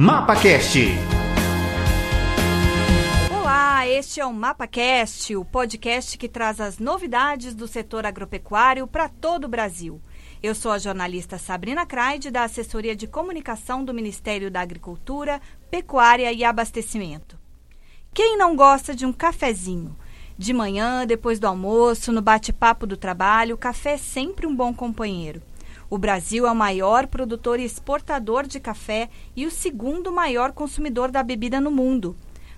MapaCast. Olá, este é o MapaCast, o podcast que traz as novidades do setor agropecuário para todo o Brasil. Eu sou a jornalista Sabrina Craide, da Assessoria de Comunicação do Ministério da Agricultura, Pecuária e Abastecimento. Quem não gosta de um cafezinho? De manhã, depois do almoço, no bate-papo do trabalho, o café é sempre um bom companheiro. O Brasil é o maior produtor e exportador de café e o segundo maior consumidor da bebida no mundo.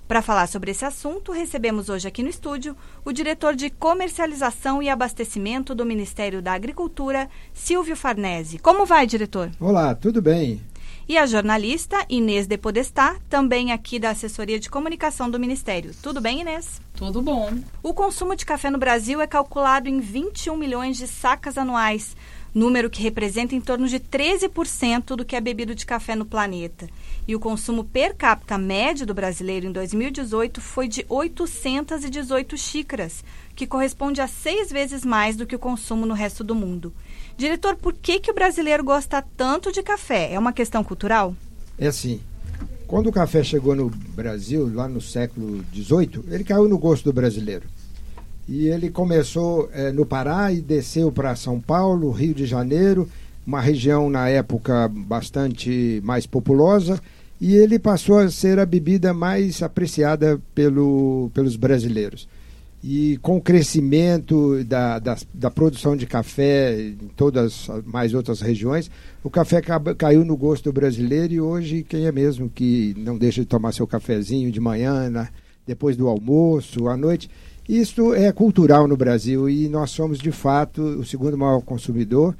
Para falar sobre esse assunto, recebemos hoje aqui no estúdio o diretor de Comercialização e Abastecimento do Ministério da Agricultura, Silvio Farnese. Como vai, diretor? Olá, tudo bem? E a jornalista Inês de Podestá, também aqui da Assessoria de Comunicação do Ministério. Tudo bem, Inês? Tudo bom. O consumo de café no Brasil é calculado em 21 milhões de sacas anuais, número que representa em torno de 13% do que é bebido de café no planeta. E o consumo per capita médio do brasileiro em 2018 foi de 818 xícaras, que corresponde a seis vezes mais do que o consumo no resto do mundo. Diretor, por que, que o brasileiro gosta tanto de café? É uma questão cultural? É assim. Quando o café chegou no Brasil, lá no século XVIII, ele caiu no gosto do brasileiro. E ele começou é, no Pará e desceu para São Paulo, Rio de Janeiro, uma região na época bastante mais populosa, e ele passou a ser a bebida mais apreciada pelo, pelos brasileiros. E com o crescimento da, da, da, produção de café em todas as mais outras regiões, o café caiu no gosto do brasileiro e hoje quem é mesmo que não deixa de tomar seu cafezinho de manhã, na, depois do almoço, à noite. Isso é cultural no Brasil e nós somos de fato o segundo maior consumidor.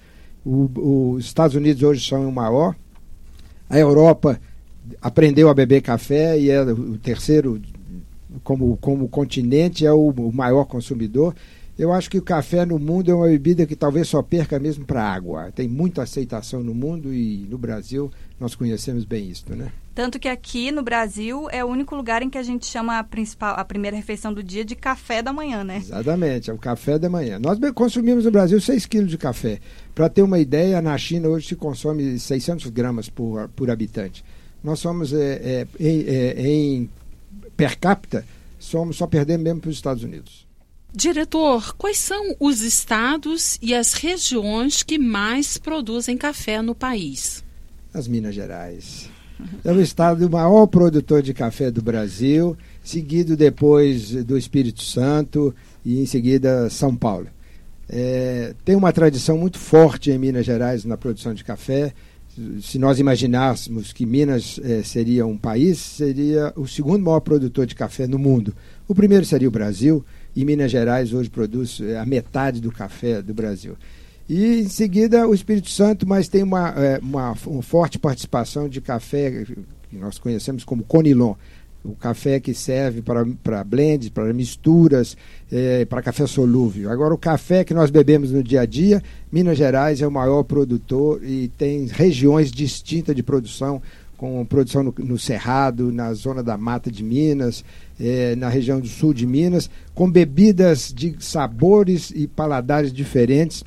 O, os Estados Unidos hoje são o maior. A Europa aprendeu a beber café e é o terceiro como, como continente, é o, o maior consumidor. Eu acho que o café no mundo é uma bebida que talvez só perca mesmo para a água. Tem muita aceitação no mundo e no Brasil nós conhecemos bem isso, né? Tanto que aqui no Brasil é o único lugar em que a gente chama a, principal, a primeira refeição do dia de café da manhã, né? Exatamente, é o café da manhã. Nós consumimos no Brasil 6 quilos de café. Para ter uma ideia, na China hoje se consome 600 gramas por, por habitante. Nós somos é, é, em, é, em per capita, somos só perdemos mesmo para os Estados Unidos. Diretor, quais são os estados e as regiões que mais produzem café no país? As Minas Gerais. É o estado maior produtor de café do Brasil, seguido depois do Espírito Santo e em seguida São Paulo. É, tem uma tradição muito forte em Minas Gerais na produção de café se nós imaginássemos que Minas eh, seria um país, seria o segundo maior produtor de café no mundo. O primeiro seria o Brasil, e Minas Gerais hoje produz eh, a metade do café do Brasil. E em seguida o Espírito Santo, mas tem uma, eh, uma, uma forte participação de café que nós conhecemos como Conilon o café que serve para blends, para misturas, é, para café solúvel. Agora, o café que nós bebemos no dia a dia, Minas Gerais é o maior produtor e tem regiões distintas de produção, com produção no, no Cerrado, na zona da Mata de Minas, é, na região do sul de Minas, com bebidas de sabores e paladares diferentes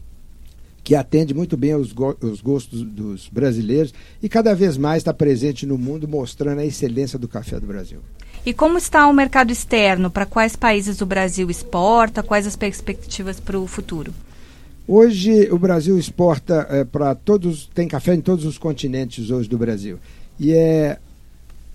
que atende muito bem aos, go os gostos dos brasileiros e cada vez mais está presente no mundo, mostrando a excelência do café do Brasil. E como está o mercado externo? Para quais países o Brasil exporta? Quais as perspectivas para o futuro? Hoje o Brasil exporta é, para todos, tem café em todos os continentes hoje do Brasil. E é,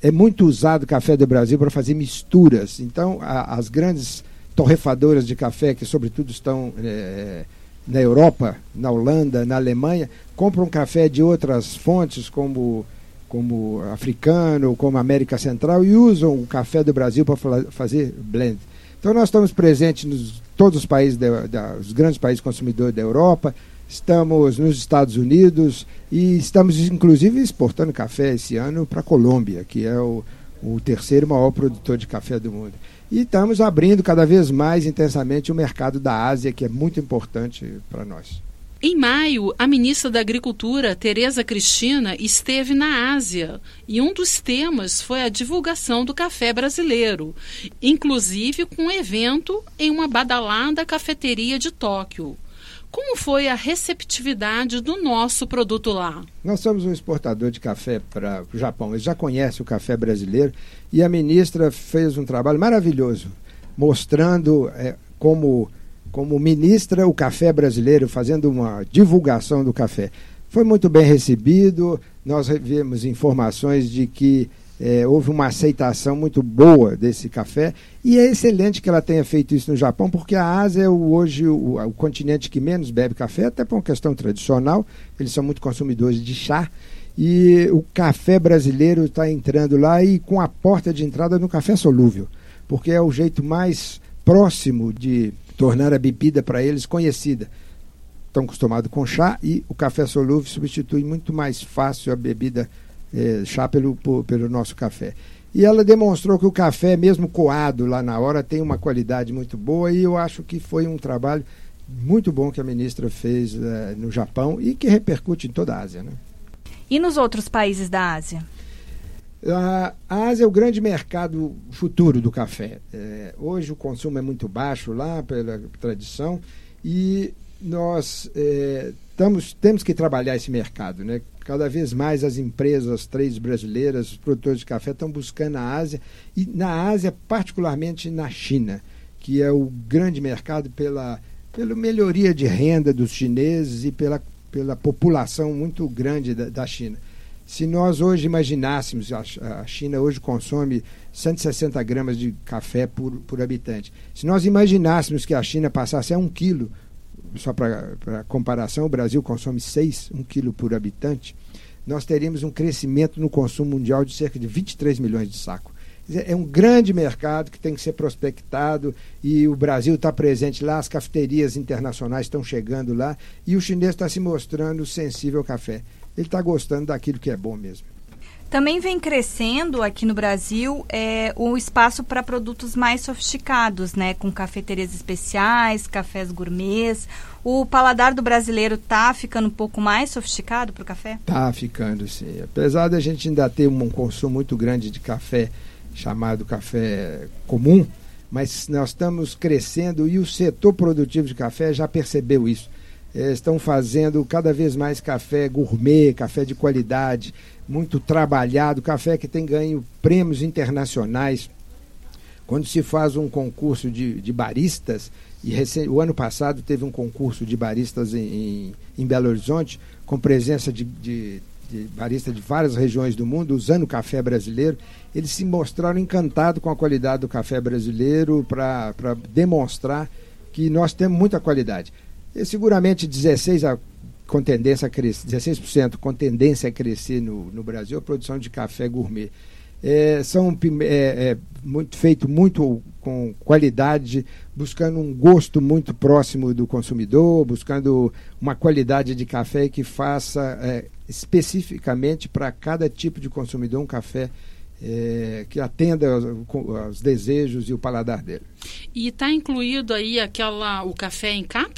é muito usado o café do Brasil para fazer misturas. Então, a, as grandes torrefadoras de café, que sobretudo estão é, na Europa, na Holanda, na Alemanha, compram café de outras fontes, como, como africano, como América Central, e usam o café do Brasil para fazer blend. Então nós estamos presentes nos todos os países, da, da, os grandes países consumidores da Europa, estamos nos Estados Unidos e estamos inclusive exportando café esse ano para a Colômbia, que é o, o terceiro maior produtor de café do mundo. E estamos abrindo cada vez mais intensamente o mercado da Ásia, que é muito importante para nós. Em maio, a ministra da Agricultura, Tereza Cristina, esteve na Ásia e um dos temas foi a divulgação do café brasileiro, inclusive com um evento em uma badalada cafeteria de Tóquio. Como foi a receptividade do nosso produto lá? Nós somos um exportador de café para o Japão. Eles já conhecem o café brasileiro e a ministra fez um trabalho maravilhoso, mostrando é, como, como ministra o café brasileiro, fazendo uma divulgação do café. Foi muito bem recebido, nós vimos informações de que é, houve uma aceitação muito boa desse café e é excelente que ela tenha feito isso no Japão, porque a Ásia é o, hoje o, o, continente que menos bebe café, até por uma questão tradicional, eles são muito consumidores de chá. E o café brasileiro está entrando lá e com a porta de entrada no café solúvel, porque é o jeito mais próximo de tornar a bebida para eles conhecida. Estão acostumados com chá e o café solúvel substitui muito mais fácil a bebida é, chá pelo, por, pelo nosso café. E ela demonstrou que o café, mesmo coado lá na hora, tem uma qualidade muito boa e eu acho que foi um trabalho muito bom que a ministra fez uh, no Japão e que repercute em toda a Ásia. Né? E nos outros países da Ásia? A, Ásia é o grande mercado futuro do café. É, hoje o consumo é muito baixo lá, pela tradição, e nós é, temos que trabalhar esse mercado. Né? Cada vez mais as empresas, as três brasileiras, os produtores de café estão buscando a Ásia, e na Ásia, particularmente na China, que é o grande mercado pela, pela melhoria de renda dos chineses e pela, pela população muito grande da, da China. Se nós hoje imaginássemos, a China hoje consome 160 gramas de café por, por habitante. Se nós imaginássemos que a China passasse a um quilo só para comparação, o Brasil consome 6, 1 quilo por habitante, nós teríamos um crescimento no consumo mundial de cerca de 23 milhões de sacos. É um grande mercado que tem que ser prospectado e o Brasil está presente lá, as cafeterias internacionais estão chegando lá e o chinês está se mostrando sensível ao café. Ele está gostando daquilo que é bom mesmo. Também vem crescendo aqui no Brasil é, o espaço para produtos mais sofisticados, né? Com cafeterias especiais, cafés gourmets. O paladar do brasileiro está ficando um pouco mais sofisticado para o café? Está ficando, sim. Apesar da gente ainda ter um consumo muito grande de café, chamado café comum, mas nós estamos crescendo e o setor produtivo de café já percebeu isso. É, estão fazendo cada vez mais café gourmet, café de qualidade, muito trabalhado, café que tem ganho prêmios internacionais. Quando se faz um concurso de, de baristas, e o ano passado teve um concurso de baristas em, em, em Belo Horizonte, com presença de, de, de baristas de várias regiões do mundo, usando café brasileiro, eles se mostraram encantados com a qualidade do café brasileiro para demonstrar que nós temos muita qualidade. E seguramente 16 a com tendência a crescer, 16% com tendência a crescer no, no Brasil, a produção de café gourmet. É, são é, é, muito, feito muito com qualidade, buscando um gosto muito próximo do consumidor, buscando uma qualidade de café que faça é, especificamente para cada tipo de consumidor um café é, que atenda aos, aos, desejos e o paladar dele. E está incluído aí aquela o café em cápsula?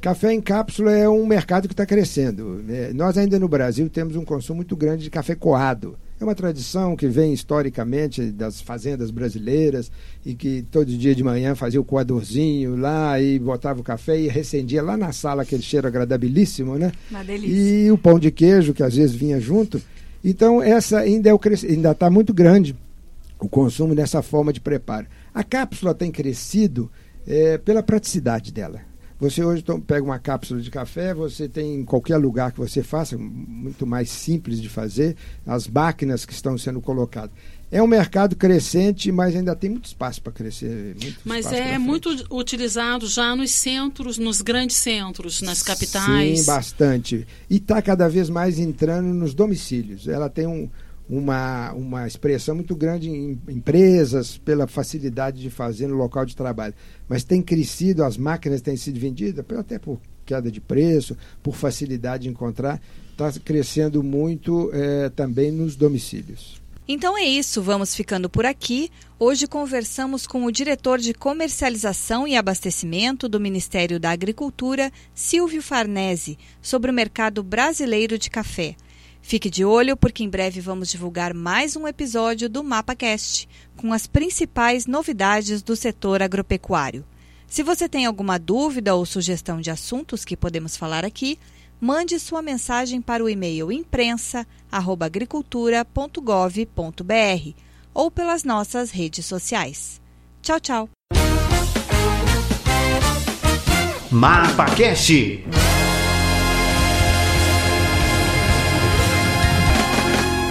Café em cápsula é um mercado que está crescendo. Né? Nós ainda no Brasil temos um consumo muito grande de café coado. É uma tradição que vem historicamente das fazendas brasileiras e que todo dia de manhã fazia o coadorzinho lá e botava o café e recendia lá na sala aquele cheiro agradabilíssimo, né? Uma delícia. E o pão de queijo que às vezes vinha junto. Então essa ainda é ainda está muito grande o consumo dessa forma de preparo. A cápsula tem crescido é, pela praticidade dela. Você hoje pega uma cápsula de café, você tem em qualquer lugar que você faça, muito mais simples de fazer, as máquinas que estão sendo colocadas. É um mercado crescente, mas ainda tem muito espaço para crescer. mas é muito utilizado já nos centros, nos grandes centros, nas capitais. Sim, bastante. E está cada vez mais entrando nos domicílios. Ela tem um, uma, uma expressão muito grande em empresas, pela facilidade de fazer no local de trabalho. Mas tem crescido, as máquinas têm sido vendidas, até por queda de preço, por facilidade de encontrar, está crescendo muito é, também nos domicílios. Então é isso, vamos ficando por aqui. Hoje conversamos com o diretor de comercialização e abastecimento do Ministério da Agricultura, Silvio Farnese, sobre o mercado brasileiro de café. Fique de olho porque em breve vamos divulgar mais um episódio do MapaCast com as principais novidades do setor agropecuário. Se você tem alguma dúvida ou sugestão de assuntos que podemos falar aqui, mande sua mensagem para o e-mail imprensa@agricultura.gov.br ou pelas nossas redes sociais. Tchau, tchau. MapaCast